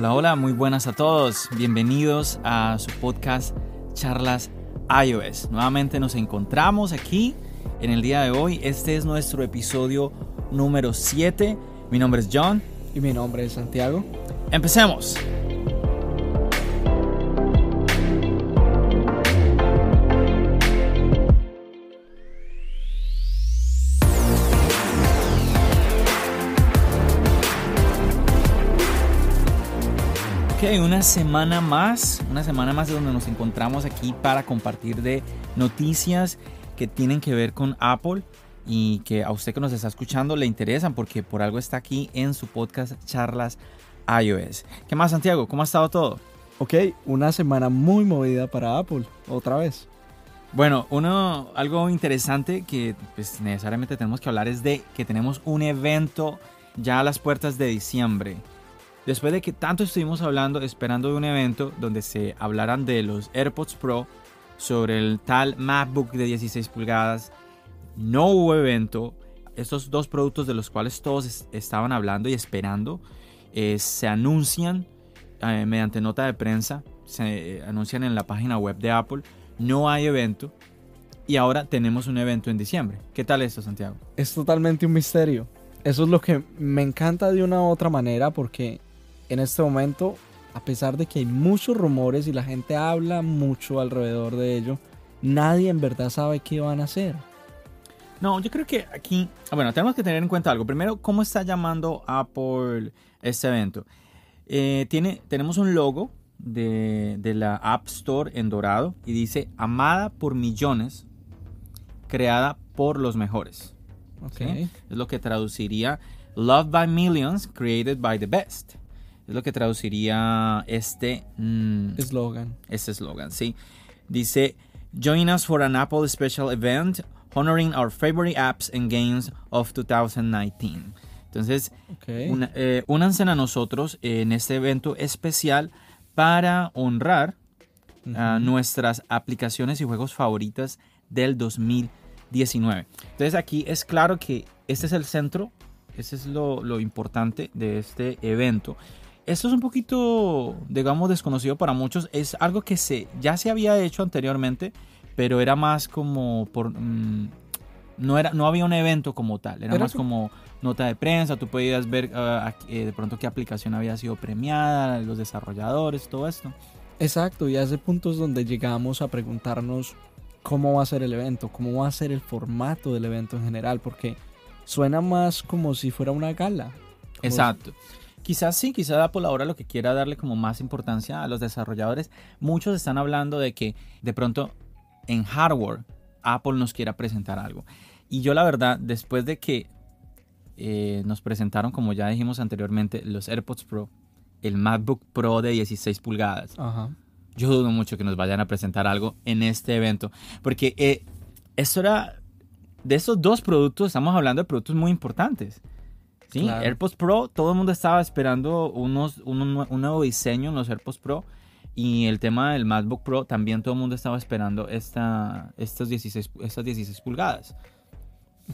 Hola, hola, muy buenas a todos. Bienvenidos a su podcast Charlas iOS. Nuevamente nos encontramos aquí en el día de hoy. Este es nuestro episodio número 7. Mi nombre es John. Y mi nombre es Santiago. Empecemos. Ok, una semana más, una semana más de donde nos encontramos aquí para compartir de noticias que tienen que ver con Apple y que a usted que nos está escuchando le interesan porque por algo está aquí en su podcast Charlas iOS. ¿Qué más Santiago? ¿Cómo ha estado todo? Ok, una semana muy movida para Apple, otra vez. Bueno, uno, algo interesante que pues, necesariamente tenemos que hablar es de que tenemos un evento ya a las puertas de diciembre. Después de que tanto estuvimos hablando, esperando de un evento donde se hablaran de los AirPods Pro, sobre el tal MacBook de 16 pulgadas, no hubo evento. Estos dos productos de los cuales todos estaban hablando y esperando eh, se anuncian eh, mediante nota de prensa, se eh, anuncian en la página web de Apple. No hay evento y ahora tenemos un evento en diciembre. ¿Qué tal esto, Santiago? Es totalmente un misterio. Eso es lo que me encanta de una u otra manera porque en este momento, a pesar de que hay muchos rumores y la gente habla mucho alrededor de ello, nadie en verdad sabe qué van a hacer. No, yo creo que aquí, ah, bueno, tenemos que tener en cuenta algo. Primero, ¿cómo está llamando Apple este evento? Eh, tiene, tenemos un logo de, de, la App Store en dorado y dice amada por millones, creada por los mejores. Okay. Es lo que traduciría Loved by Millions, Created by the Best. Es lo que traduciría este eslogan. este eslogan, sí. Dice, Join us for an Apple special event honoring our favorite apps and games of 2019. Entonces, una, eh, únanse a nosotros en este evento especial para honrar a nuestras aplicaciones y juegos favoritas del 2019. Entonces aquí es claro que este es el centro, ese es lo, lo importante de este evento. Esto es un poquito, digamos, desconocido para muchos. Es algo que se, ya se había hecho anteriormente, pero era más como por... Mm, no, era, no había un evento como tal, era, más como nota de prensa, tú podías ver ah, eh, de pronto qué aplicación había sido premiada, los desarrolladores, todo esto. Exacto, y hace puntos donde llegamos a preguntarnos cómo va a ser el evento, cómo va a ser el formato del evento en general, porque suena más como si fuera una gala. Exacto. Quizás sí, quizás Apple ahora lo que quiera darle como más importancia a los desarrolladores. Muchos están hablando de que de pronto en hardware Apple nos quiera presentar algo. Y yo la verdad, después de que eh, nos presentaron, como ya dijimos anteriormente, los AirPods Pro, el MacBook Pro de 16 pulgadas, yo dudo mucho que nos vayan a presentar algo en este evento. Porque eh, esto era, de esos dos productos, estamos hablando de productos muy importantes. Sí, AirPods Pro, todo el mundo estaba esperando unos, un, nuevo diseño en los AirPods Pro. Y el tema del MacBook Pro, también todo el mundo estaba esperando esta, estas, 16, estas 16 pulgadas.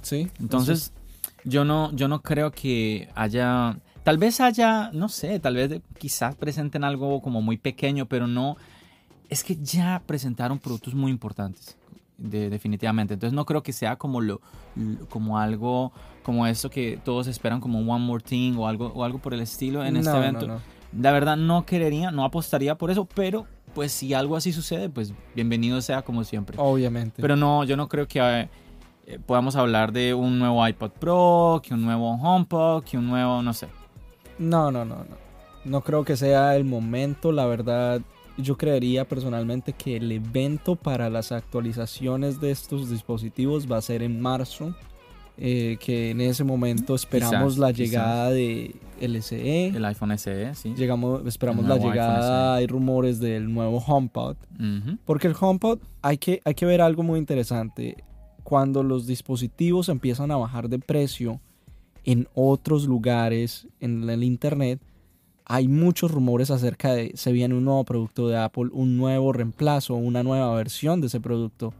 Sí. Entonces, yo no, yo no creo que haya. Tal vez haya, no sé, tal vez quizás presenten algo como muy pequeño, pero no. Es que ya presentaron productos muy importantes definitivamente. Entonces no creo que sea como lo, como algo como eso que todos esperan como one more thing o algo o algo por el estilo en este evento. La verdad no querería, no apostaría por eso, pero pues si algo así sucede, pues bienvenido sea como siempre. Obviamente. Pero no, yo no creo que eh, podamos hablar de un nuevo iPod Pro, que un nuevo HomePod, que un nuevo, no sé. No, no, no, no. No creo que sea el momento, la verdad yo creería personalmente que el evento para las actualizaciones de estos dispositivos va a ser en marzo eh, que en ese momento esperamos la llegada de LCE. El iPhone SE, sí. Llegamos, esperamos la llegada, hay rumores del nuevo HomePod. Porque el HomePod, hay que, hay que ver algo muy interesante. Cuando los dispositivos empiezan a bajar de precio en otros lugares en el Internet, hay muchos rumores acerca de se viene un nuevo producto de Apple, un nuevo reemplazo, una nueva versión de ese producto.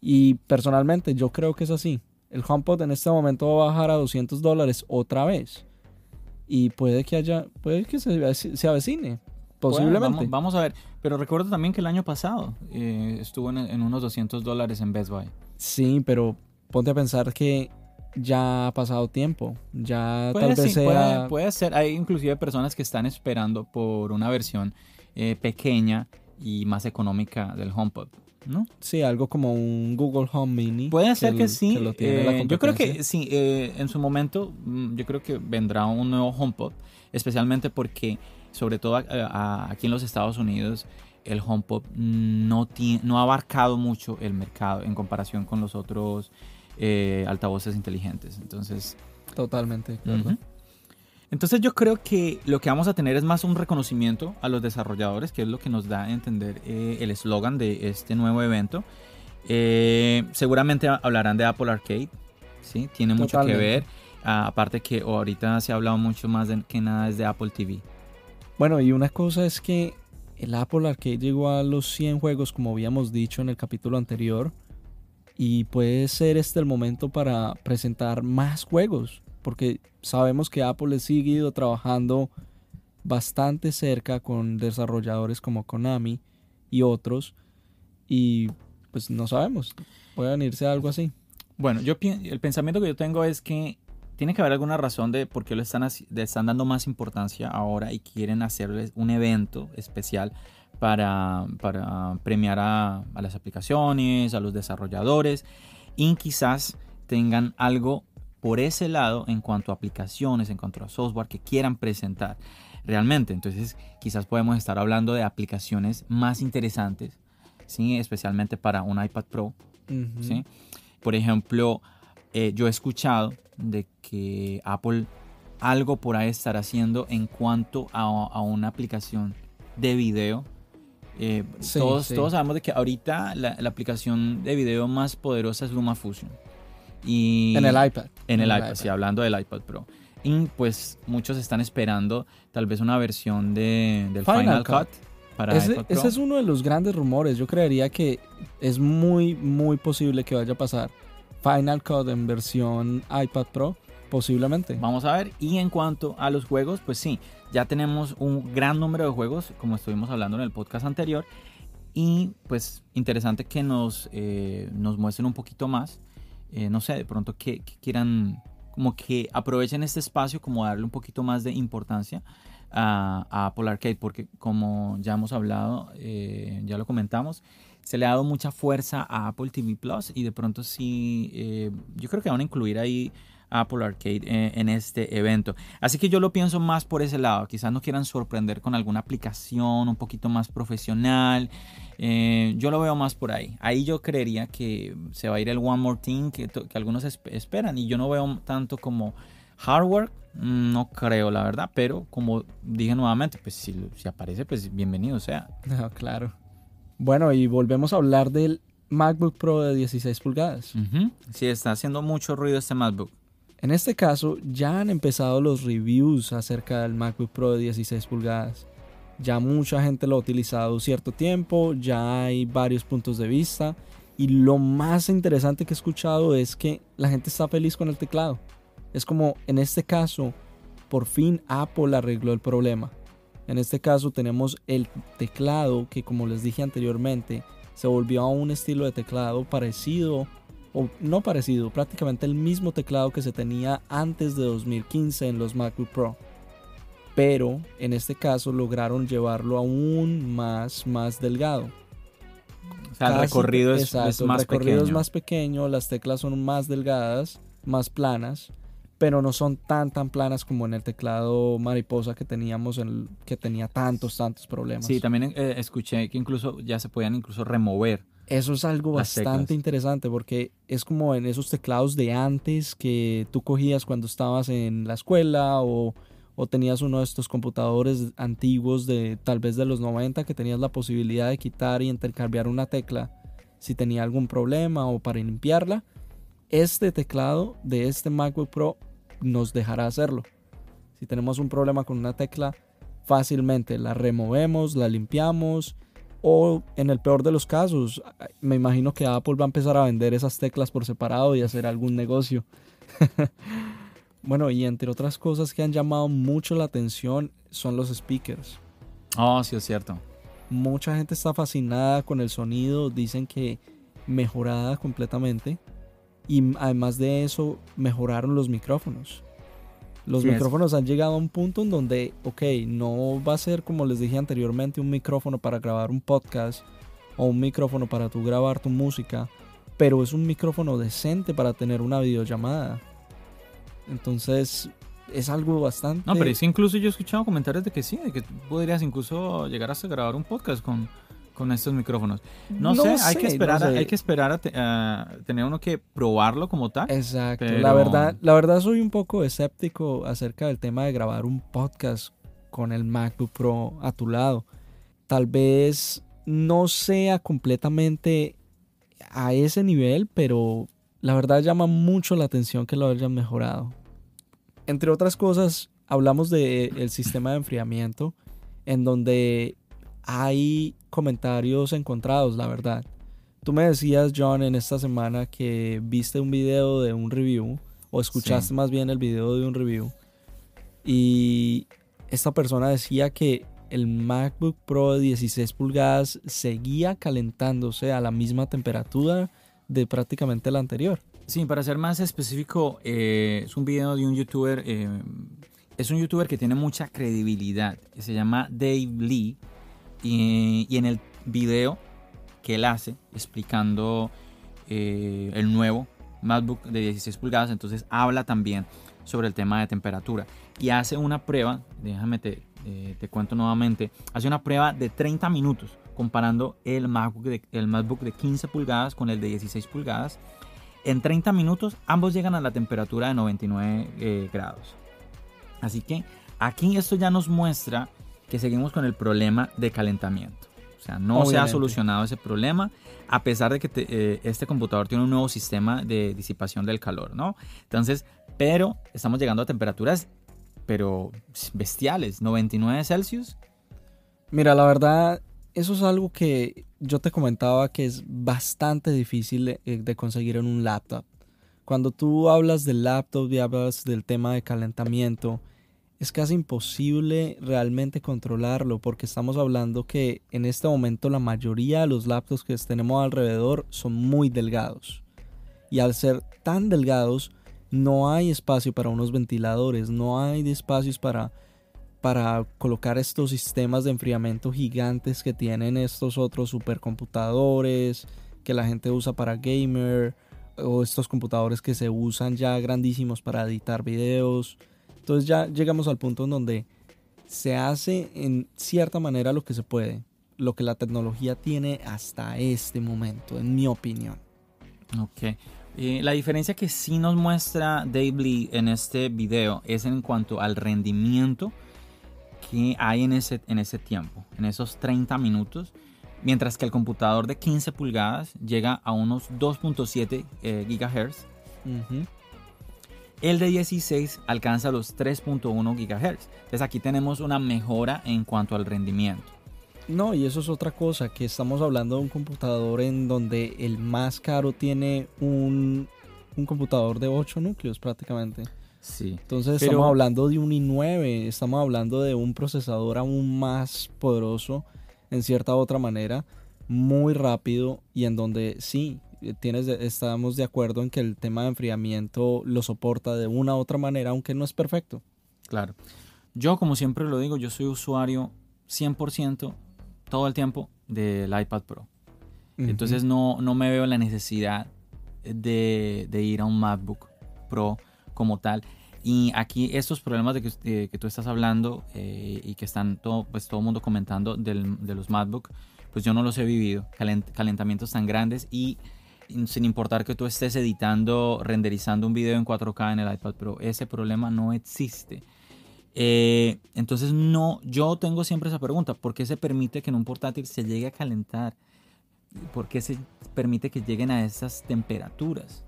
Y personalmente yo creo que es así. El HomePod en este momento va a bajar a 200 dólares otra vez. Y puede que haya, puede que se, se avecine, posiblemente. vamos, a ver. Pero recuerdo también que el año pasado eh, estuvo en, en, unos 200 dólares en Best Buy. Sí, pero ponte a pensar que ya ha pasado tiempo. Ya tal vez sea... Puede, ser. Hay inclusive personas que están esperando por una versión eh, pequeña y más económica del HomePod. ¿no? Sí, algo como un Google Home Mini. Puede ser que, sí. Eh, yo creo que sí, eh, en su momento mm, yo creo que vendrá un nuevo HomePod, especialmente porque sobre todo aquí en los Estados Unidos el HomePod no, no ha abarcado mucho el mercado en comparación con los otros eh, altavoces inteligentes. Entonces. Totalmente. Entonces yo creo que lo que vamos a tener es más un reconocimiento a los desarrolladores, que es lo que nos da a entender eh, el eslogan de este nuevo evento. Eh, seguramente hablarán de Apple Arcade, ¿sí? Tiene mucho que ver. Ah, aparte que ahorita se ha hablado mucho más de, que nada es de Apple TV. Bueno, y una cosa es que el Apple Arcade llegó a los 100 juegos, como habíamos dicho en el capítulo anterior y puede ser este el momento para presentar más juegos, porque sabemos que Apple ha seguido trabajando bastante cerca con desarrolladores como Konami y otros y pues no sabemos, puede venirse algo así. Bueno, yo el pensamiento que yo tengo es que tiene que haber alguna razón de por qué le le están dando más importancia ahora y quieren hacerles un evento especial para, premiar a, las aplicaciones, a los desarrolladores y quizás tengan algo por ese lado en cuanto a aplicaciones, en cuanto a software que quieran presentar realmente. Entonces quizás podemos estar hablando de aplicaciones más interesantes, ¿sí? especialmente para un iPad Pro. ¿sí? Por ejemplo, eh, yo he escuchado de que Apple algo por ahí estará haciendo en cuanto a, a una aplicación de video eh, todos, todos sabemos de que ahorita la, aplicación de video más poderosa es LumaFusion. Y en el iPad. En el, iPad, sí, hablando del iPad Pro. Y pues muchos están esperando tal vez una versión de, del Final, Cut. para ese, iPad Pro. ese es uno de los grandes rumores. Yo creería que es muy, muy posible que vaya a pasar Final Cut en versión iPad Pro. Posiblemente. Vamos a ver. Y en cuanto a los juegos, pues sí, ya tenemos un gran número de juegos, como estuvimos hablando en el podcast anterior. Y pues interesante que nos, eh, nos muestren un poquito más. Eh, no sé, de pronto que, quieran, como que aprovechen este espacio, como darle un poquito más de importancia a, Apple Arcade, porque como ya hemos hablado, eh, ya lo comentamos, se le ha dado mucha fuerza a Apple TV Plus y de pronto sí, yo creo que van a incluir ahí Apple Arcade eh, en, este evento. Así que yo lo pienso más por ese lado. Quizás no quieran sorprender con alguna aplicación un poquito más profesional. Eh, yo lo veo más por ahí. Ahí yo creería que se va a ir el One More Thing que, algunos esperan. Y yo no veo tanto como hardware. No creo, la verdad. Pero como dije nuevamente, pues si, aparece, pues bienvenido sea. claro. Bueno, y volvemos a hablar del MacBook Pro de 16 pulgadas. Sí, está haciendo mucho ruido este MacBook. En este caso, ya han empezado los reviews acerca del MacBook Pro de 16 pulgadas. Ya mucha gente lo ha utilizado cierto tiempo, ya hay varios puntos de vista. Y lo más interesante que he escuchado es que la gente está feliz con el teclado. Es como en este caso, por fin Apple arregló el problema. En este caso tenemos el teclado que como les dije anteriormente, se volvió a un estilo de teclado parecido o no parecido, prácticamente el mismo teclado que se tenía antes de 2015 en los MacBook Pro. Pero en este caso lograron llevarlo aún más, más delgado. O sea, el recorrido es, más recorrido pequeño. es más pequeño, las teclas son más delgadas, más planas, pero no son tan tan planas como en el teclado mariposa que teníamos, que tenía tantos, tantos problemas. Sí, también eh, escuché que incluso ya se podían incluso remover Eso es algo bastante interesante porque es como en esos teclados de antes que tú cogías cuando estabas en la escuela o, o, tenías uno de estos computadores antiguos de tal vez de los 90 que tenías la posibilidad de quitar y intercambiar una tecla si tenía algún problema o para limpiarla. Este teclado de este MacBook Pro nos dejará hacerlo. Si tenemos un problema con una tecla, fácilmente la removemos, la limpiamos o en el peor de los casos, me imagino que Apple va a empezar a vender esas teclas por separado y hacer algún negocio. bueno, y entre otras cosas que han llamado mucho la atención son los speakers. Oh, sí, es cierto. Mucha gente está fascinada con el sonido, dicen que mejorada completamente. Y además de eso, mejoraron los micrófonos. Los micrófonos han llegado a un punto en donde, ok, no va a ser como les dije anteriormente un micrófono para grabar un podcast o un micrófono para tú grabar tu música, pero es un micrófono decente para tener una videollamada. Entonces, es algo bastante... No, pero es incluso yo he escuchado comentarios de que sí, de que podrías incluso llegar hasta grabar un podcast con, con estos micrófonos. No, sé, hay que esperar, hay que esperar a, tener uno que probarlo como tal. Exacto. La verdad, la verdad soy un poco escéptico acerca del tema de grabar un podcast con el MacBook Pro a tu lado. Tal vez no sea completamente a ese nivel, pero la verdad llama mucho la atención que lo hayan mejorado. Entre otras cosas, hablamos del sistema de enfriamiento, en donde hay comentarios encontrados, la verdad. Tú me decías, John, en esta semana que viste un video de un review, o escuchaste más bien el video de un review, y esta persona decía que el MacBook Pro de 16 pulgadas seguía calentándose a la misma temperatura de prácticamente la anterior. Sí, para ser más específico, eh, es un video de un youtuber, eh, es un youtuber que tiene mucha credibilidad, se llama Dave Lee, y, en el video que él hace explicando eh, el nuevo MacBook de 16 pulgadas, entonces habla también sobre el tema de temperatura y hace una prueba, déjame te, eh, cuento nuevamente, hace una prueba de 30 minutos comparando el MacBook, de, el MacBook de 15 pulgadas con el de 16 pulgadas. En 30 minutos ambos llegan a la temperatura de 99 eh, grados. Así que aquí esto ya nos muestra que seguimos con el problema de calentamiento. O sea, no se ha solucionado ese problema a pesar de que eh, este computador tiene un nuevo sistema de disipación del calor, ¿no? Entonces, pero estamos llegando a temperaturas, pero bestiales, 99 Celsius. Mira, la verdad, eso es algo que yo te comentaba que es bastante difícil de, eh, de conseguir en un laptop. Cuando tú hablas del laptop y hablas del tema de calentamiento, es casi imposible realmente controlarlo porque estamos hablando que en este momento la mayoría de los laptops que tenemos alrededor son muy delgados. Y al ser tan delgados no hay espacio para unos ventiladores, no hay espacios para, para colocar estos sistemas de enfriamiento gigantes que tienen estos otros supercomputadores que la gente usa para gamer o estos computadores que se usan ya grandísimos para editar videos entonces ya llegamos al punto en donde se hace en cierta manera lo que se puede, lo que la tecnología tiene hasta este momento, en mi opinión. Ok. la diferencia que sí nos muestra Dave Lee en este video es en cuanto al rendimiento que hay en ese, en ese tiempo, en esos 30 minutos, mientras que el computador de 15 pulgadas llega a unos 2.7 eh, GHz. El de 16 alcanza los 3.1 GHz. Entonces aquí tenemos una mejora en cuanto al rendimiento. No, y eso es otra cosa, que estamos hablando de un computador en donde el más caro tiene un, computador de 8 núcleos prácticamente. Sí. Entonces estamos hablando de un i9, estamos hablando de un procesador aún más poderoso en cierta otra manera, muy rápido y en donde sí, tienes, estamos de acuerdo en que el tema de enfriamiento lo soporta de una u otra manera, aunque no es perfecto. Claro. Yo, como siempre lo digo, yo soy usuario 100% todo el tiempo del iPad Pro. Entonces no, no me veo la necesidad de, ir a un MacBook Pro como tal. Y aquí estos problemas de que, que tú estás hablando eh, y que están todo, pues, todo el mundo comentando del, de los MacBook, pues yo no los he vivido, calentamientos tan grandes y sin importar que tú estés editando, renderizando un video en 4K en el iPad Pro, ese problema no existe. Eh, entonces no, yo tengo siempre esa pregunta, ¿por qué se permite que en un portátil se llegue a calentar? ¿Por qué se permite que lleguen a esas temperaturas?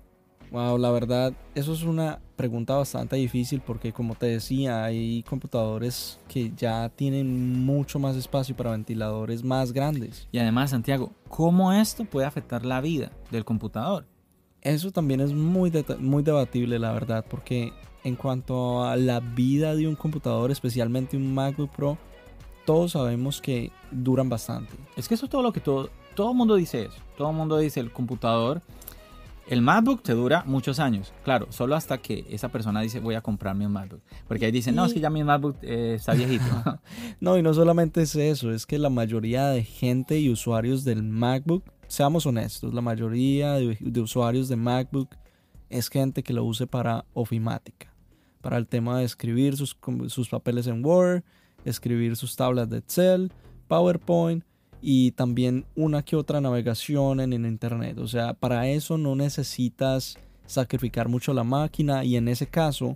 Wow, la verdad, eso es una pregunta bastante difícil porque como te decía, hay computadores que ya tienen mucho más espacio para ventiladores más grandes. Y además, Santiago, ¿cómo esto puede afectar la vida del computador? Eso también es muy, muy debatible, la verdad, porque en cuanto a la vida de un computador, especialmente un MacBook Pro, todos sabemos que duran bastante. Es que eso es todo lo que todo, todo el mundo dice eso. Todo el mundo dice el computador el MacBook te dura muchos años, claro, solo hasta que esa persona dice voy a comprarme un MacBook. Porque ahí dicen, no, es que ya mi MacBook eh, está viejito. no, y no solamente es eso, es que la mayoría de gente y usuarios del MacBook, seamos honestos, la mayoría de, usuarios de MacBook es gente que lo use para ofimática, para el tema de escribir sus, sus papeles en Word, escribir sus tablas de Excel, PowerPoint y también una que otra navegación en el internet. O sea, para eso no necesitas sacrificar mucho la máquina y en ese caso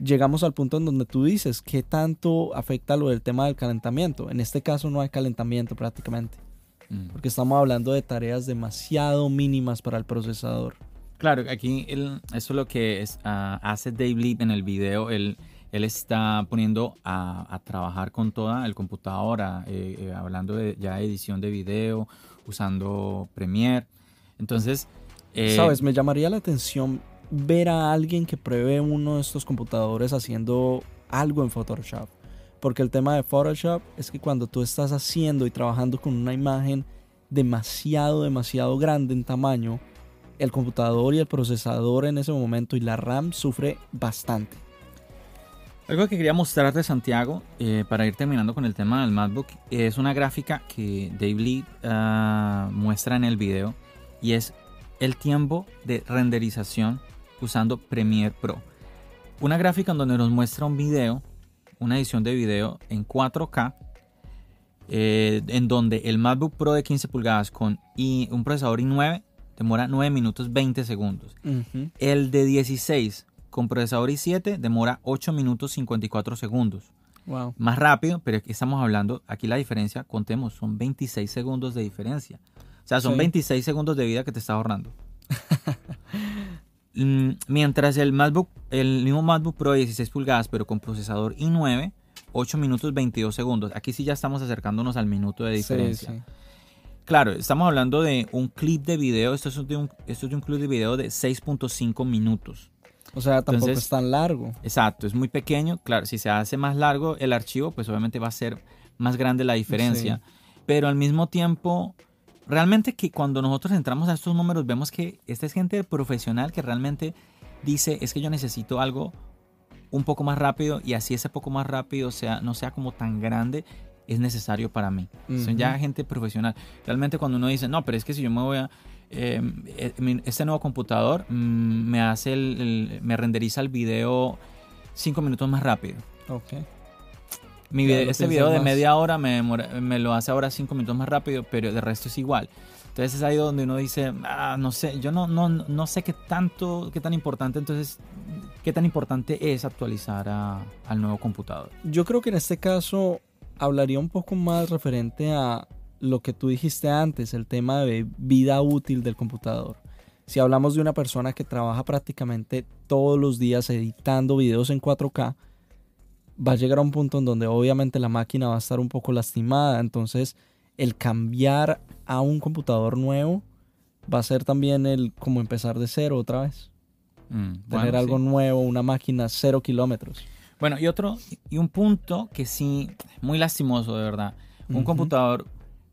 llegamos al punto en donde tú dices qué tanto afecta lo del tema del calentamiento. En este caso no hay calentamiento prácticamente. Mm. Porque estamos hablando de tareas demasiado mínimas para el procesador. Claro, aquí eso es lo que es, ah, hace Dave Leap en el video. El, él está poniendo a, trabajar con toda el computadora, eh, eh, hablando de ya edición de video, usando Premiere. Entonces... Eh, Sabes, me llamaría la atención ver a alguien que pruebe uno de estos computadores haciendo algo en Photoshop. Porque el tema de Photoshop es que cuando tú estás haciendo y trabajando con una imagen demasiado, demasiado grande en tamaño, el computador y el procesador en ese momento y la RAM sufre bastante. Algo que quería mostrarte, Santiago, eh, para ir terminando con el tema del MacBook, es una gráfica que Dave Lee ah, muestra en el video y es el tiempo de renderización usando Premiere Pro. Una gráfica en donde nos muestra un video, una edición de video en 4K, eh, en donde el MacBook Pro de 15 pulgadas con un procesador i9 demora 9 minutos 20 segundos. El de 16 con procesador i7 demora 8 minutos 54 segundos. Wow. Más rápido, pero aquí estamos hablando, aquí la diferencia, contemos, son 26 segundos de diferencia. O sea, son 26 segundos de vida que te está ahorrando. Mm, mientras el MacBook, el mismo MacBook Pro de 16 pulgadas, pero con procesador i9, 8 minutos 22 segundos. Aquí sí ya estamos acercándonos al minuto de diferencia. Claro, estamos hablando de un clip de video. Esto es de un, esto es de un clip de video de 6.5 minutos. O sea, tampoco es tan largo. Exacto, es muy pequeño. Claro, si se hace más largo el archivo, pues obviamente va a ser más grande la diferencia. Pero al mismo tiempo, realmente que cuando nosotros entramos a estos números, vemos que esta es gente profesional que realmente dice, es que yo necesito algo un poco más rápido y así ese poco más rápido sea, no sea como tan grande, es necesario para mí. Son ya gente profesional. Realmente cuando uno dice, no, pero es que si yo me voy a eh, este nuevo computador mm, me hace el, me renderiza el video 5 minutos más rápido. Ok. Mi este video de media hora me, me lo hace ahora 5 minutos más rápido, pero de resto es igual. Entonces es ahí donde uno dice, ah, no sé, yo no, no, no sé qué tanto, qué tan importante, entonces, qué tan importante es actualizar al nuevo computador. Yo creo que en este caso hablaría un poco más referente a lo que tú dijiste antes, el tema de vida útil del computador. Si hablamos de una persona que trabaja prácticamente todos los días editando videos en 4K, va a llegar a un punto en donde obviamente la máquina va a estar un poco lastimada. Entonces, el cambiar a un computador nuevo va a ser también el como empezar de cero otra vez. Mm, Tener algo nuevo, una máquina cero kilómetros. Bueno, y otro, y un punto que sí, muy lastimoso de verdad. Un computador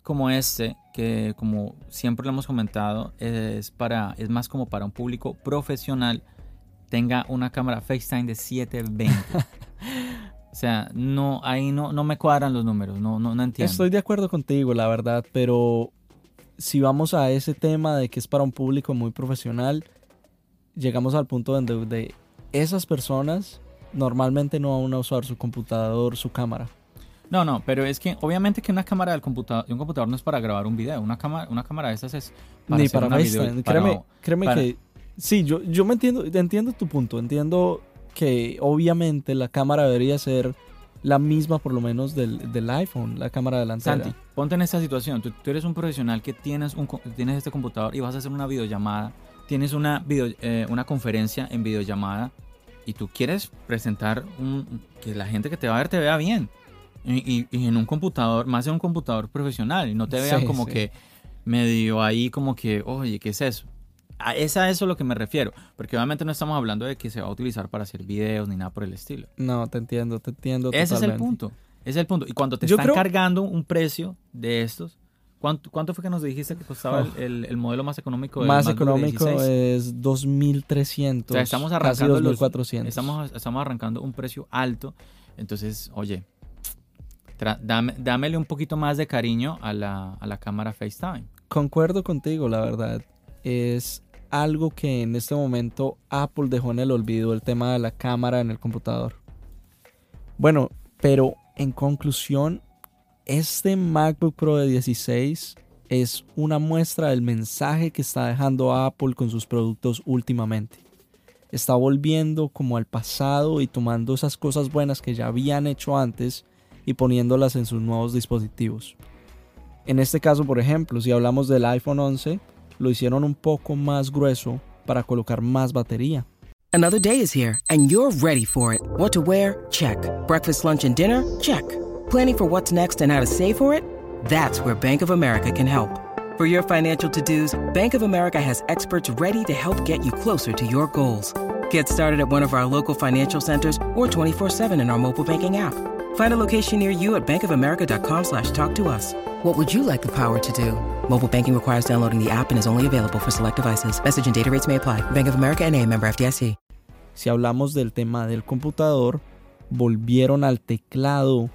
como este, que como siempre lo hemos comentado, es, para, es más como para un público profesional, tenga una cámara FaceTime de 720. o sea, no, ahí no, no me cuadran los números, no, no, no entiendo. Estoy de acuerdo contigo, la verdad, pero si vamos a ese tema de que es para un público muy profesional, llegamos al punto donde de esas personas normalmente no van a usar su computador, su cámara. No, no, pero es que obviamente que una cámara del computador, de un computador no es para grabar un video. Una cámara, una cámara de esas es para Ni para una video, Créeme, créeme que sí, yo, yo me entiendo, entiendo tu punto. Entiendo que obviamente la cámara debería ser la misma por lo menos del, del iPhone, la cámara delantera. Santi, ponte en esta situación. Tú, eres un profesional que tienes, un, tienes este computador y vas a hacer una videollamada. Tienes una, video, eh, una conferencia en videollamada y tú quieres presentar un, que la gente que te va a ver te vea bien. Y, en un computador, más en un computador profesional, y no te vean como que medio ahí como que, oye, ¿qué es eso? A esa, eso es lo que me refiero, porque obviamente no estamos hablando de que se va a utilizar para hacer videos ni nada por el estilo. No, te entiendo, te entiendo. Ese es el punto, ese es el punto. Y cuando te están cargando un precio de estos, ¿Cuánto, ¿Cuánto, fue que nos dijiste que costaba el, el, modelo más económico? Más económico es 2.300. O sea, estamos arrancando 2.400. Estamos, estamos arrancando un precio alto. Entonces, oye, dame, dámele un poquito más de cariño a la, a la cámara FaceTime. Concuerdo contigo, la verdad. Es algo que en este momento Apple dejó en el olvido, el tema de la cámara en el computador. Bueno, pero en conclusión, este MacBook Pro de 16 es una muestra del mensaje que está dejando Apple con sus productos últimamente. Está volviendo como al pasado y tomando esas cosas buenas que ya habían hecho antes y poniéndolas en sus nuevos dispositivos. En este caso, por ejemplo, si hablamos del iPhone 11, lo hicieron un poco más grueso para colocar más batería. Another day is here and you're ready for it. What to wear? Check. Breakfast, lunch and dinner? Check. Planning for what's next and how to save for it? That's where Bank of America can help. For your financial to-dos, Bank of America has experts ready to help get you closer to your goals. Get started at one of our local financial centers or 24-7 in our mobile banking app. Find a location near you at bankofamerica.com slash talk to us. What would you like the power to do? Mobile banking requires downloading the app and is only available for select devices. Message and data rates may apply. Bank of America NA, member FDIC. Si hablamos del tema del computador, volvieron al teclado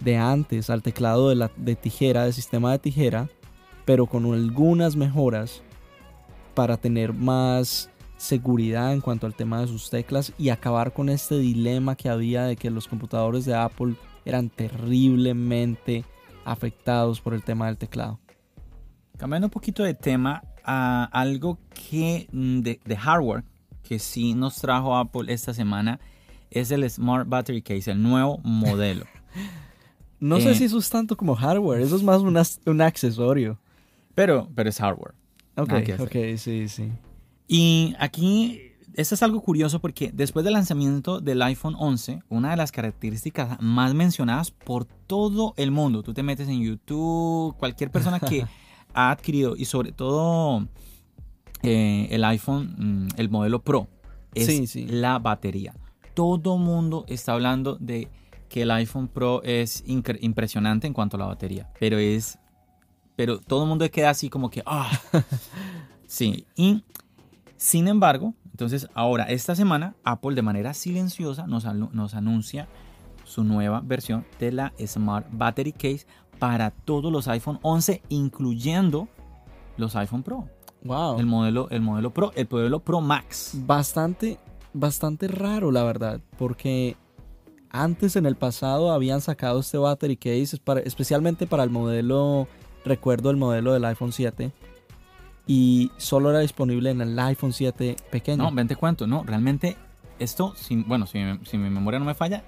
de antes, al teclado de, la, de tijera, del sistema de tijera, pero con algunas mejoras para tener más seguridad en cuanto al tema de sus teclas y acabar con este dilema que había de que los computadores de Apple eran terriblemente afectados por el tema del teclado. Cambiando un poquito de tema a algo que mm, de, hardware que sí nos trajo Apple esta semana es el Smart Battery Case, el nuevo modelo. no sé eh, si eso es tanto como hardware, eso es más un accesorio. Pero, pero es hardware. Ok, ok, sí, sí. Y aquí, esto es algo curioso porque después del lanzamiento del iPhone 11, una de las características más mencionadas por todo el mundo, tú te metes en YouTube, cualquier persona que ha adquirido y sobre todo eh, el iPhone, mm, el modelo Pro, es la batería. Todo mundo está hablando de que el iPhone Pro es impresionante en cuanto a la batería, pero es, pero todo el mundo queda así como que, ah, sí, y sin embargo, entonces ahora esta semana Apple de manera silenciosa nos, nos anuncia su nueva versión de la Smart Battery Case para todos los iPhone 11, incluyendo los iPhone Pro. Wow. El modelo, el modelo Pro, el modelo Pro Max. Bastante, bastante raro, la verdad, porque antes en el pasado habían sacado este battery case especialmente para el modelo, recuerdo el modelo del iPhone 7 y solo era disponible en el iPhone 7 pequeño. No, ven te cuento, no, realmente esto, bueno, si, mi memoria no me falla,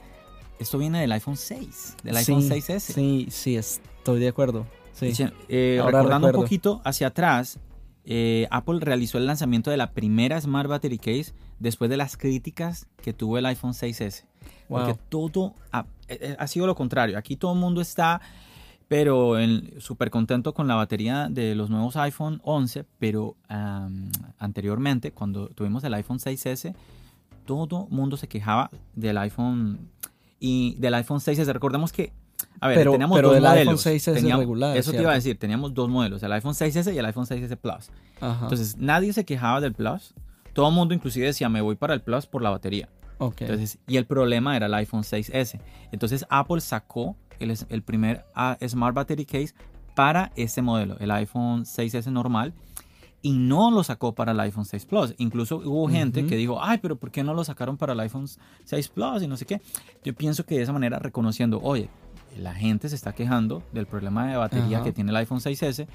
esto viene del iPhone 6, del iPhone 6S. Sí, sí, estoy de acuerdo. Sí. Eh, recordando un poquito hacia atrás, eh, Apple realizó el lanzamiento de la primera Smart Battery Case después de las críticas que tuvo el iPhone 6S. Porque todo ha, eh, ha, sido lo contrario. Aquí todo el mundo está pero súper contento con la batería de los nuevos iPhone 11, pero anteriormente, cuando tuvimos el iPhone 6S, todo mundo se quejaba del iPhone y del iPhone 6S. Recordemos que, a ver, teníamos pero dos modelos. iPhone 6S regular. Eso te iba a decir, teníamos dos modelos, el iPhone 6S y el iPhone 6S Plus. Entonces, nadie se quejaba del Plus. Todo el mundo inclusive decía, me voy para el Plus por la batería. Entonces, y el problema era el iPhone 6S. Entonces, Apple sacó el, el primer ah, Smart Battery Case para ese modelo, el iPhone 6S normal, y no lo sacó para el iPhone 6 Plus. Incluso hubo gente que dijo, ay, pero ¿por qué no lo sacaron para el iPhone 6 Plus y no sé qué? Yo pienso que de esa manera, reconociendo, oye, la gente se está quejando del problema de batería que tiene el iPhone 6S.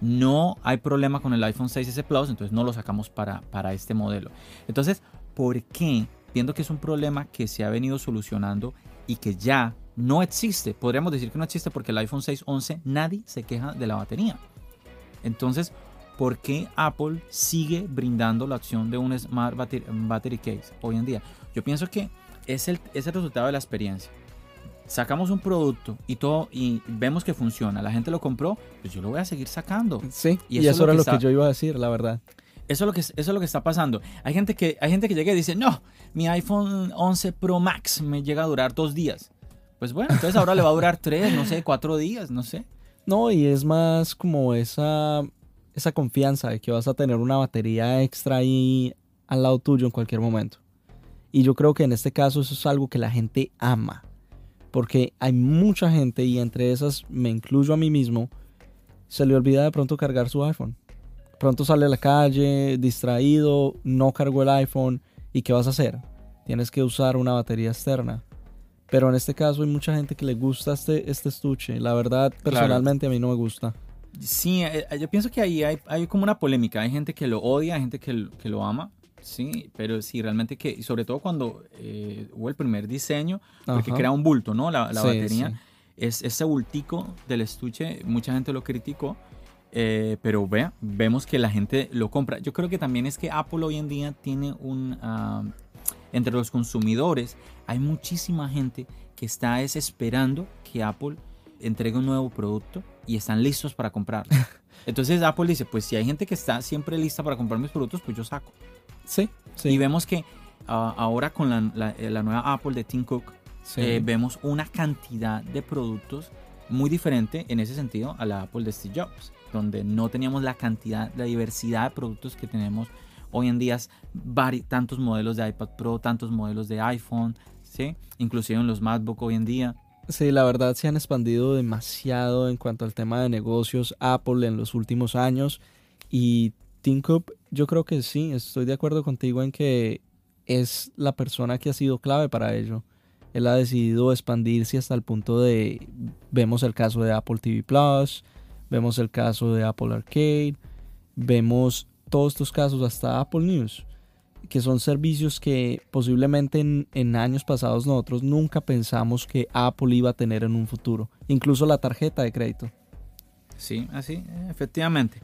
No hay problema con el iPhone 6S Plus, entonces no lo sacamos para, para este modelo. Entonces, ¿por qué? Viendo que es un problema que se ha venido solucionando y que ya no existe, podríamos decir que no existe porque el iPhone 611 nadie se queja de la batería. Entonces, ¿por qué Apple sigue brindando la opción de un Smart Battery, Case hoy en día? Yo pienso que es el, es el resultado de la experiencia. Sacamos un producto y todo y vemos que funciona, la gente lo compró, pues yo lo voy a seguir sacando. Sí, y, eso, era lo que, yo iba a decir, la verdad. Eso es lo que, eso es lo que está pasando. Hay gente que, hay gente que llega y dice, no, mi iPhone 11 Pro Max me llega a durar dos días. Pues bueno, entonces ahora le va a durar tres, no sé, cuatro días, no sé. No, y es más como esa, esa confianza de que vas a tener una batería extra ahí al lado tuyo en cualquier momento. Y yo creo que en este caso eso es algo que la gente ama. Porque hay mucha gente, y entre esas me incluyo a mí mismo, se le olvida de pronto cargar su iPhone. Pronto sale a la calle, distraído, no cargó el iPhone. ¿Y qué vas a hacer? Tienes que usar una batería externa. Pero en este caso hay mucha gente que le gusta este, este estuche. La verdad, personalmente a mí no me gusta. Sí, eh, yo pienso que ahí hay, hay, como una polémica. Hay gente que lo odia, hay gente que, que lo ama. Sí, pero sí, realmente que, sobre todo cuando eh, hubo el primer diseño, porque crea un bulto, ¿no? La, batería. Es ese bultico del estuche, mucha gente lo criticó. Eh, pero vea, vemos que la gente lo compra. Yo creo que también es que Apple hoy en día tiene un, ah, entre los consumidores hay muchísima gente que está desesperando que Apple entregue un nuevo producto y están listos para comprar. Entonces Apple dice, pues si hay gente que está siempre lista para comprar mis productos, pues yo saco. Sí. sí. Y vemos que ah, ahora con la, nueva Apple de Tim Cook, eh, vemos una cantidad de productos muy diferente en ese sentido a la Apple de Steve Jobs, donde no teníamos la cantidad, la diversidad de productos que tenemos hoy en día tantos modelos de iPad Pro, tantos modelos de iPhone, ¿sí? inclusive en los MacBook hoy en día. Sí, la verdad se han expandido demasiado en cuanto al tema de negocios Apple en los últimos años y Tim yo creo que sí, estoy de acuerdo contigo en que es la persona que ha sido clave para ello. Él ha decidido expandirse hasta el punto de, vemos el caso de Apple TV Plus, vemos el caso de Apple Arcade, vemos todos estos casos hasta Apple News, que son servicios que posiblemente en, años pasados nosotros nunca pensamos que Apple iba a tener en un futuro, incluso la tarjeta de crédito. Sí, así, efectivamente.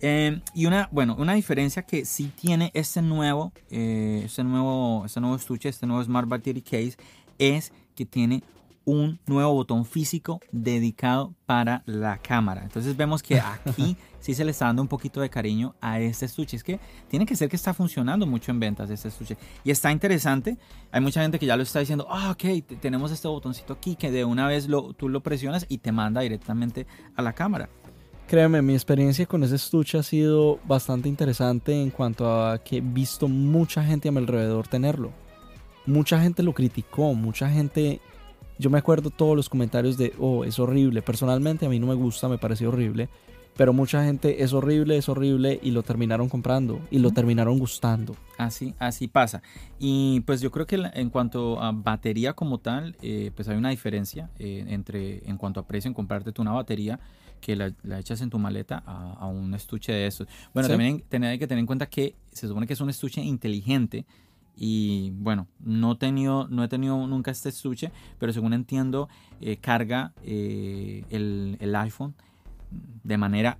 Em, y una, bueno, una diferencia que sí tiene este nuevo, eh, este nuevo, este nuevo estuche, este nuevo Smart Battery Case, es que tiene un nuevo botón físico dedicado para la cámara. Entonces vemos que aquí sí se le está dando un poquito de cariño a este estuche. Es que tiene que ser que está funcionando mucho en ventas este estuche. Y está interesante. Hay mucha gente que ya lo está diciendo, ah, ok, tenemos este botoncito aquí que de una vez lo, tú lo presionas y te manda directamente a la cámara. Créeme, mi experiencia con ese estuche ha sido bastante interesante en cuanto a que he visto mucha gente a mi alrededor tenerlo. Mucha gente lo criticó, mucha gente yo me acuerdo todos los comentarios de, oh, es horrible. Personalmente a mí no me gusta, me pareció horrible. Pero mucha gente es horrible, es horrible y lo terminaron comprando y lo terminaron gustando. Así, así pasa. Y pues yo creo que en cuanto a batería como tal, eh, pues hay una diferencia eh, entre en cuanto a precio en comprarte una batería que la, echas en tu maleta a, un estuche de esos. Bueno, también hay que tener en cuenta que se supone que es un estuche inteligente y bueno, no he tenido, no he tenido nunca este estuche, pero según entiendo, eh, carga eh, el, iPhone de manera,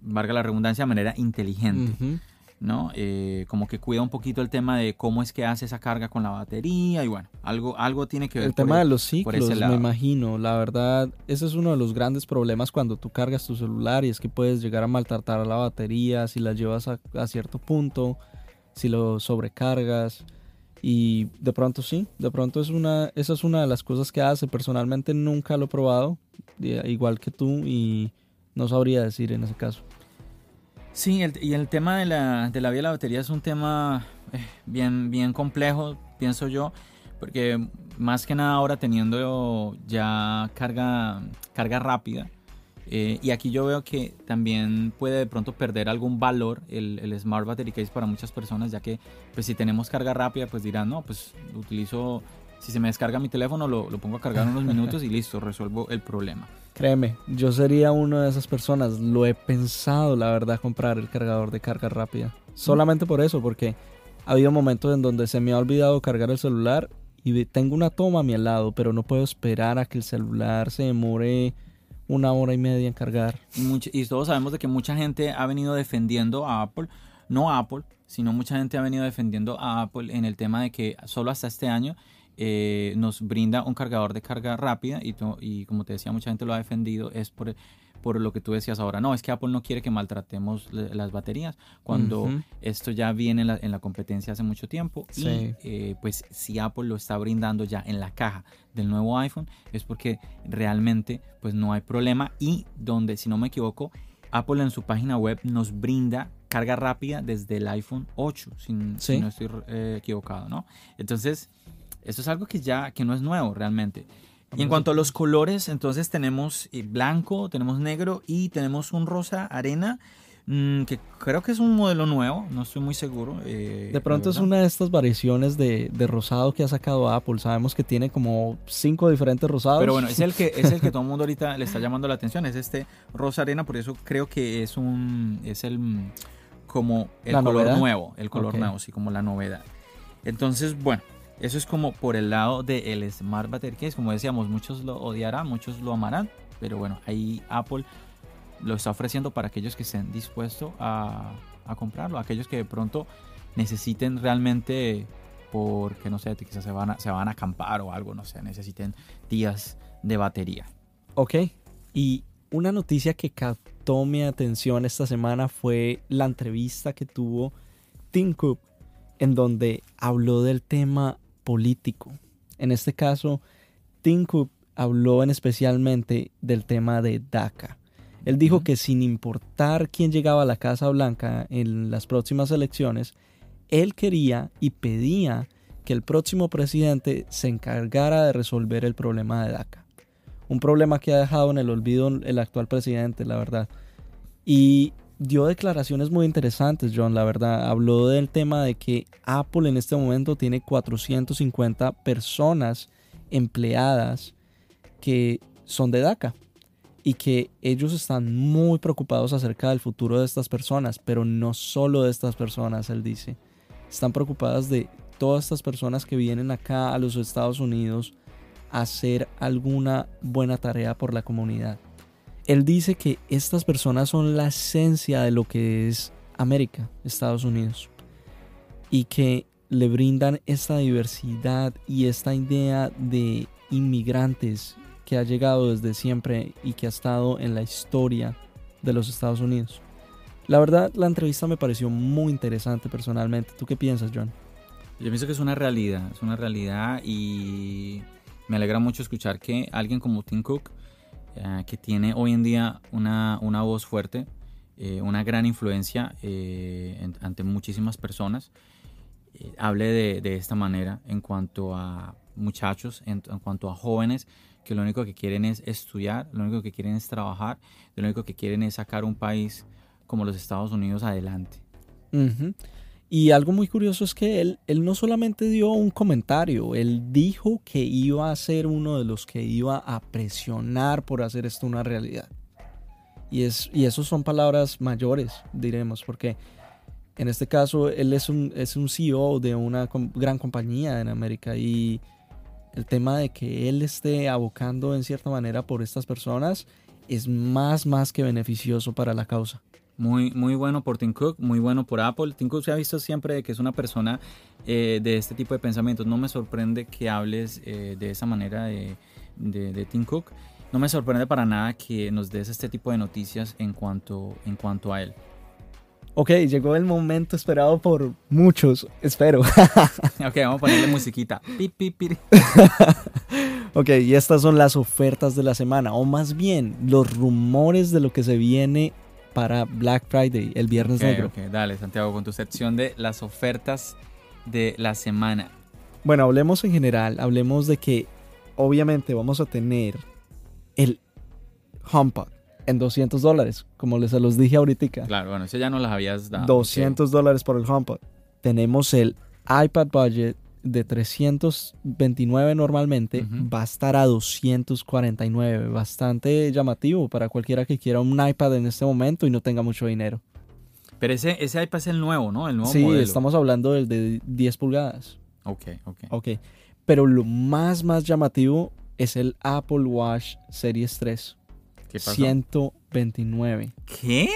valga la redundancia, de manera inteligente. ¿no? Eh, como que cuida un poquito el tema de cómo es que hace esa carga con la batería y bueno, algo, algo tiene que ver. El tema de los ciclos, me imagino, la verdad, ese es uno de los grandes problemas cuando tú cargas tu celular y es que puedes llegar a maltratar a la batería si la llevas a, a cierto punto si lo sobrecargas. Y de pronto sí, de pronto es una, esa es una de las cosas que hace. Personalmente nunca lo he probado, igual que tú, y no sabría decir en ese caso. Sí, y el tema de la, de la vía de la batería es un tema eh, bien, bien complejo, pienso yo, porque más que nada ahora teniendo ya carga, carga rápida, eh, y aquí yo veo que también puede de pronto perder algún valor el, el, Smart Battery Case para muchas personas, ya que pues si tenemos carga rápida, pues dirán, no, pues utilizo si se me descarga mi teléfono, lo, lo pongo a cargar unos minutos y listo, resuelvo el problema. Créeme, yo sería una de esas personas. Lo he pensado, la verdad, comprar el cargador de carga rápida. Solamente por eso, porque ha habido momentos en donde se me ha olvidado cargar el celular y tengo una toma a mi lado, pero no puedo esperar a que el celular se demore una hora y media en cargar. y todos sabemos de que mucha gente ha venido defendiendo a Apple, no Apple, sino mucha gente ha venido defendiendo a Apple en el tema de que solo hasta este año eh, nos brinda un cargador de carga rápida y, y como te decía, mucha gente lo ha defendido, es por, por lo que tú decías ahora. No, es que Apple no quiere que maltratemos las baterías cuando esto ya viene en la, competencia hace mucho tiempo. Y eh, pues si Apple lo está brindando ya en la caja del nuevo iPhone es porque realmente pues no hay problema y donde, si no me equivoco, Apple en su página web nos brinda carga rápida desde el iPhone 8, si, no estoy eh, equivocado, ¿no? Entonces, esto es algo que ya que no es nuevo realmente. Y en cuanto a los colores, entonces tenemos eh, blanco, tenemos negro y tenemos un rosa arena, mm, que creo que es un modelo nuevo, no estoy muy seguro. Eh, de pronto es una de estas variaciones de, rosado que ha sacado Apple. Sabemos que tiene como cinco diferentes rosados. Pero bueno, es el que, es el que todo el mundo ahorita le está llamando la atención, es este rosa arena, por eso creo que es un, es el, como el color nuevo, el color nuevo, sí, como la novedad. Entonces, bueno, eso es como por el lado del Smart Battery Case. Como decíamos, muchos lo odiarán, muchos lo amarán. Pero bueno, ahí Apple lo está ofreciendo para aquellos que estén dispuestos a, comprarlo. Aquellos que de pronto necesiten realmente, porque no sé, quizás se van, a, se van a acampar o algo, no sé, necesiten días de batería. Ok. Y una noticia que captó mi atención esta semana fue la entrevista que tuvo Tim Cook en donde habló del tema político. En este caso, Tim Cook habló en especialmente del tema de DACA. Él dijo que sin importar quién llegaba a la Casa Blanca en las próximas elecciones, él quería y pedía que el próximo presidente se encargara de resolver el problema de DACA. Un problema que ha dejado en el olvido el actual presidente, la verdad. Y dio declaraciones muy interesantes, John, la verdad. Habló del tema de que Apple en este momento tiene 450 personas empleadas que son de DACA y que ellos están muy preocupados acerca del futuro de estas personas, pero no solo de estas personas, él dice. Están preocupadas de todas estas personas que vienen acá a los Estados Unidos a hacer alguna buena tarea por la comunidad él dice que estas personas son la esencia de lo que es América, Estados Unidos, y que le brindan esta diversidad y esta idea de inmigrantes que ha llegado desde siempre y que ha estado en la historia de los Estados Unidos. La verdad, la entrevista me pareció muy interesante personalmente. ¿Tú qué piensas, John? Yo pienso que es una realidad, es una realidad y me alegra mucho escuchar que alguien como Tim Cook eh, que tiene hoy en día una, una voz fuerte, eh, una gran influencia eh, ante muchísimas personas, hable de, de, esta manera en cuanto a muchachos, en, cuanto a jóvenes que lo único que quieren es estudiar, lo único que quieren es trabajar, lo único que quieren es sacar un país como los Estados Unidos adelante. Y algo muy curioso es que él, él no solamente dio un comentario, él dijo que iba a ser uno de los que iba a presionar por hacer esto una realidad. Y, es, y eso son palabras mayores, diremos, porque en este caso él es un, es un CEO de una gran compañía en América y el tema de que él esté abocando en cierta manera por estas personas es más, más que beneficioso para la causa. Muy, muy bueno por Tim Cook, muy bueno por Apple. Tim Cook se ha visto siempre que es una persona eh, de este tipo de pensamientos. No me sorprende que hables eh, de esa manera de, de, Tim Cook. No me sorprende para nada que nos des este tipo de noticias en cuanto, en cuanto a él. Ok, llegó el momento esperado por muchos, espero. ok, vamos a ponerle musiquita. ok, y estas son las ofertas de la semana, o más bien los rumores de lo que se viene para Black Friday, el viernes negro. Ok, dale, Santiago, con tu sección de las ofertas de la semana. Bueno, hablemos en general, hablemos de que obviamente vamos a tener el HomePod en 200 dólares, como les los dije ahorita. Claro, bueno, ese ya no las habías dado. 200 dólares por el HomePod. Tenemos el iPad Budget de 329 normalmente va a estar a 249. Bastante llamativo para cualquiera que quiera un iPad en este momento y no tenga mucho dinero. Pero ese, ese iPad es el nuevo, ¿no? El nuevo sí, estamos hablando del de 10 pulgadas. Ok, ok. Ok. Pero lo más, más llamativo es el Apple Watch Series 3. ¿Qué pasó? 129. ¿Qué?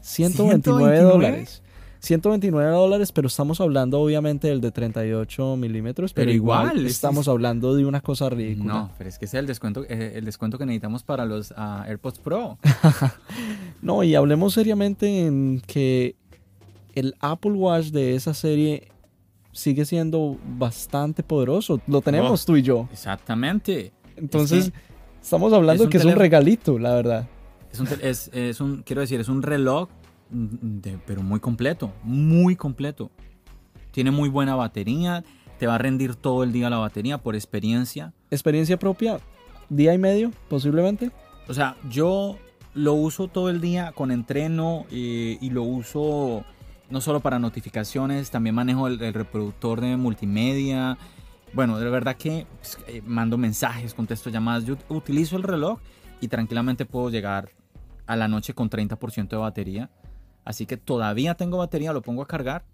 129 dólares. 129 dólares, pero estamos hablando obviamente del de 38 milímetros, pero, igual, estamos hablando de una cosa ridícula. No, pero es que ese es el descuento, eh, el descuento que necesitamos para los ah, AirPods Pro. no, y hablemos seriamente en que el Apple Watch de esa serie sigue siendo bastante poderoso. Lo tenemos oh, tú y yo. Exactamente. Entonces, estamos hablando de que es un regalito, la verdad. Es un, es un, quiero decir, es un reloj pero muy completo, muy completo. Tiene muy buena batería, te va a rendir todo el día la batería por experiencia. ¿Experiencia propia? ¿Día y medio, posiblemente? O sea, yo lo uso todo el día con entreno eh, y lo uso no solo para notificaciones, también manejo el, reproductor de multimedia. Bueno, de verdad que pues, eh, mando mensajes, contesto llamadas. Yo utilizo el reloj y tranquilamente puedo llegar a la noche con 30% de batería. Así que todavía tengo batería, lo pongo a cargar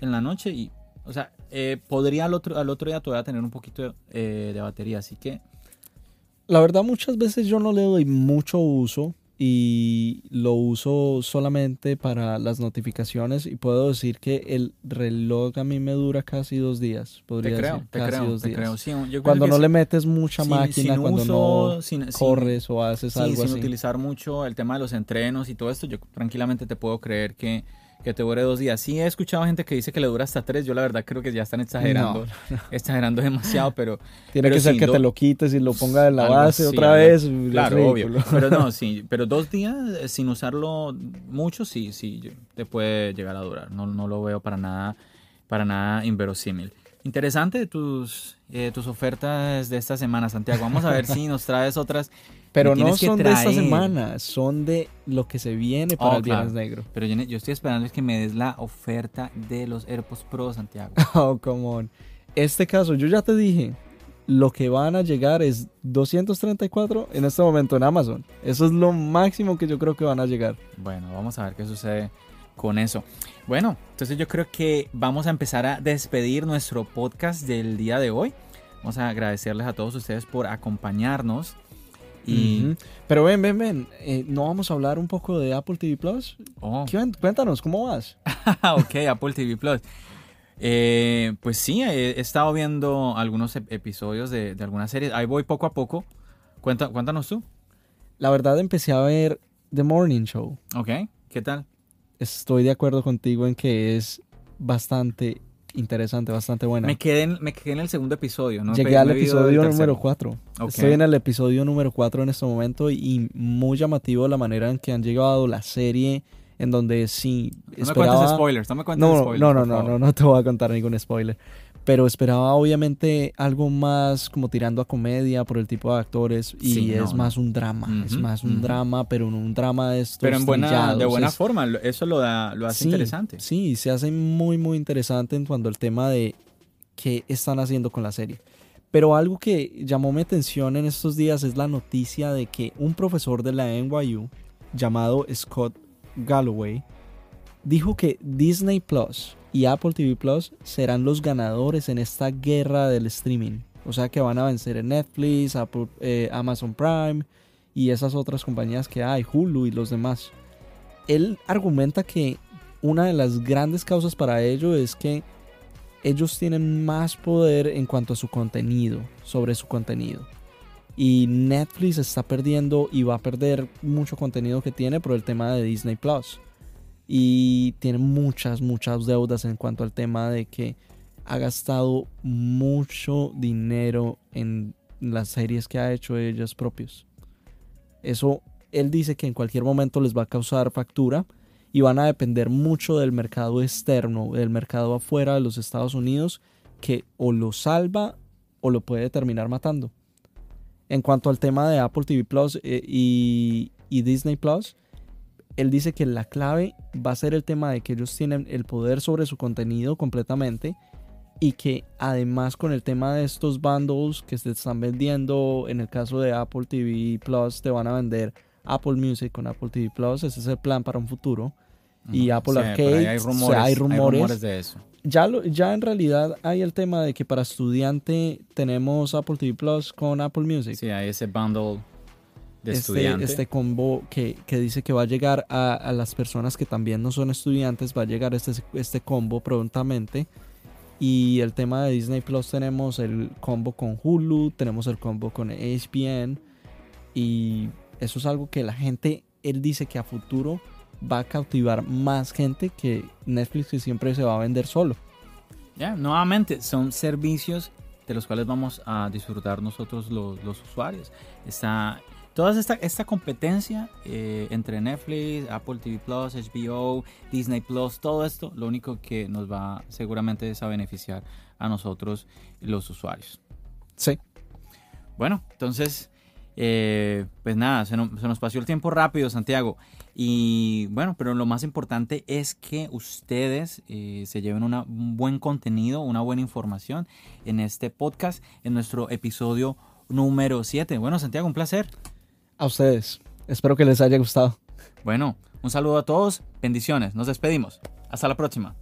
en la noche y, o sea, eh, podría al otro, al otro día todavía tener un poquito eh, de batería. Así que... La verdad muchas veces yo no le doy mucho uso y lo uso solamente para las notificaciones y puedo decir que el reloj a mí me dura casi dos días. Podría te creo, decir, te casi creo, dos te días. Creo. Sí, yo cuando no le metes mucha máquina, cuando uso, no sin, corres o haces algo sin así. utilizar mucho el tema de los entrenos y todo esto, yo tranquilamente te puedo creer que que te dure dos días. Sí he escuchado gente que dice que le dura hasta tres. Yo la verdad creo que ya están exagerando. Exagerando demasiado, pero... Tiene que ser que te lo quites y lo ponga en la base otra vez. Claro, obvio. Pero no, sí. Pero dos días eh, sin usarlo mucho, sí, sí, te puede llegar a durar. No, no lo veo para nada, para nada inverosímil. Interesante tus, eh, tus ofertas de esta semana, Santiago. Vamos a ver si nos traes otras pero no son de esta semana, son de lo que se viene para oh, el Viernes Negro. Pero yo, estoy esperando es que me des la oferta de los AirPods Pro, Santiago. Oh, come on. Este caso, yo ya te dije, lo que van a llegar es 234 en este momento en Amazon. Eso es lo máximo que yo creo que van a llegar. Bueno, vamos a ver qué sucede con eso. Bueno, entonces yo creo que vamos a empezar a despedir nuestro podcast del día de hoy. Vamos a agradecerles a todos ustedes por acompañarnos y... Pero ven, ven, ven, eh, ¿no vamos a hablar un poco de Apple TV Plus? Oh. Cuéntanos, ¿cómo vas? ok, Apple TV Plus. Eh, pues sí, he, estado viendo algunos episodios de, de, algunas series. Ahí voy poco a poco. Cuenta, cuéntanos tú. La verdad empecé a ver The Morning Show. Ok, ¿qué tal? Estoy de acuerdo contigo en que es bastante interesante, bastante buena. Me quedé en, me quedé en el segundo episodio, ¿no? Llegué al episodio número 4. Estoy en el episodio número 4 en este momento y muy llamativo la manera en que han llegado la serie en donde sí no me cuentes spoilers, no me cuentes no, spoilers. No, no, no, no, no te voy a contar ningún spoiler pero esperaba obviamente algo más como tirando a comedia por el tipo de actores y es más un drama, es más un drama, pero no un drama de estos Pero en buena, de buena forma, eso lo, da, lo hace interesante. Sí, se hace muy muy interesante en cuanto al tema de qué están haciendo con la serie. Pero algo que llamó mi atención en estos días es la noticia de que un profesor de la NYU llamado Scott Galloway dijo que Disney Plus y Apple TV Plus serán los ganadores en esta guerra del streaming. O sea que van a vencer en Netflix, eh, Amazon Prime y esas otras compañías que hay, Hulu y los demás. Él argumenta que una de las grandes causas para ello es que ellos tienen más poder en cuanto a su contenido, sobre su contenido. Y Netflix está perdiendo y va a perder mucho contenido que tiene por el tema de Disney Plus y tiene muchas, muchas deudas en cuanto al tema de que ha gastado mucho dinero en las series que ha hecho ellos propios. Eso, él dice que en cualquier momento les va a causar factura y van a depender mucho del mercado externo, del mercado afuera de los Estados Unidos, que o lo salva o lo puede terminar matando. En cuanto al tema de Apple TV Plus eh, y Disney Plus, él dice que la clave va a ser el tema de que ellos tienen el poder sobre su contenido completamente y que además con el tema de estos bundles que se están vendiendo, en el caso de Apple TV Plus, te van a vender Apple Music con Apple TV Plus, ese es el plan para un futuro. Y Apple Arcade, hay rumores, hay rumores, de eso. Ya, lo, ya en realidad hay el tema de que para estudiante tenemos Apple TV Plus con Apple Music. Sí, hay ese bundle de este. Este combo que, que, dice que va a llegar a, a, las personas que también no son estudiantes, va a llegar este, este combo prontamente. Y el tema de Disney Plus tenemos el combo con Hulu, tenemos el combo con ESPN. Y eso es algo que la gente, él dice que a futuro va a cautivar más gente que Netflix que siempre se va a vender solo. Ya, nuevamente, son servicios de los cuales vamos a disfrutar nosotros los, los usuarios. Está toda esta, esta competencia eh, entre Netflix, Apple TV Plus, HBO, Disney Plus, todo esto, lo único que nos va seguramente es a beneficiar a nosotros los usuarios. Sí. Bueno, entonces, eh, pues nada, se nos, pasó el tiempo rápido, Santiago. Y bueno, pero lo más importante es que ustedes eh, se lleven un buen contenido, una buena información en este podcast, en nuestro episodio número 7. Bueno, Santiago, un placer a ustedes. Espero que les haya gustado. Bueno, un saludo a todos, bendiciones, nos despedimos. Hasta la próxima.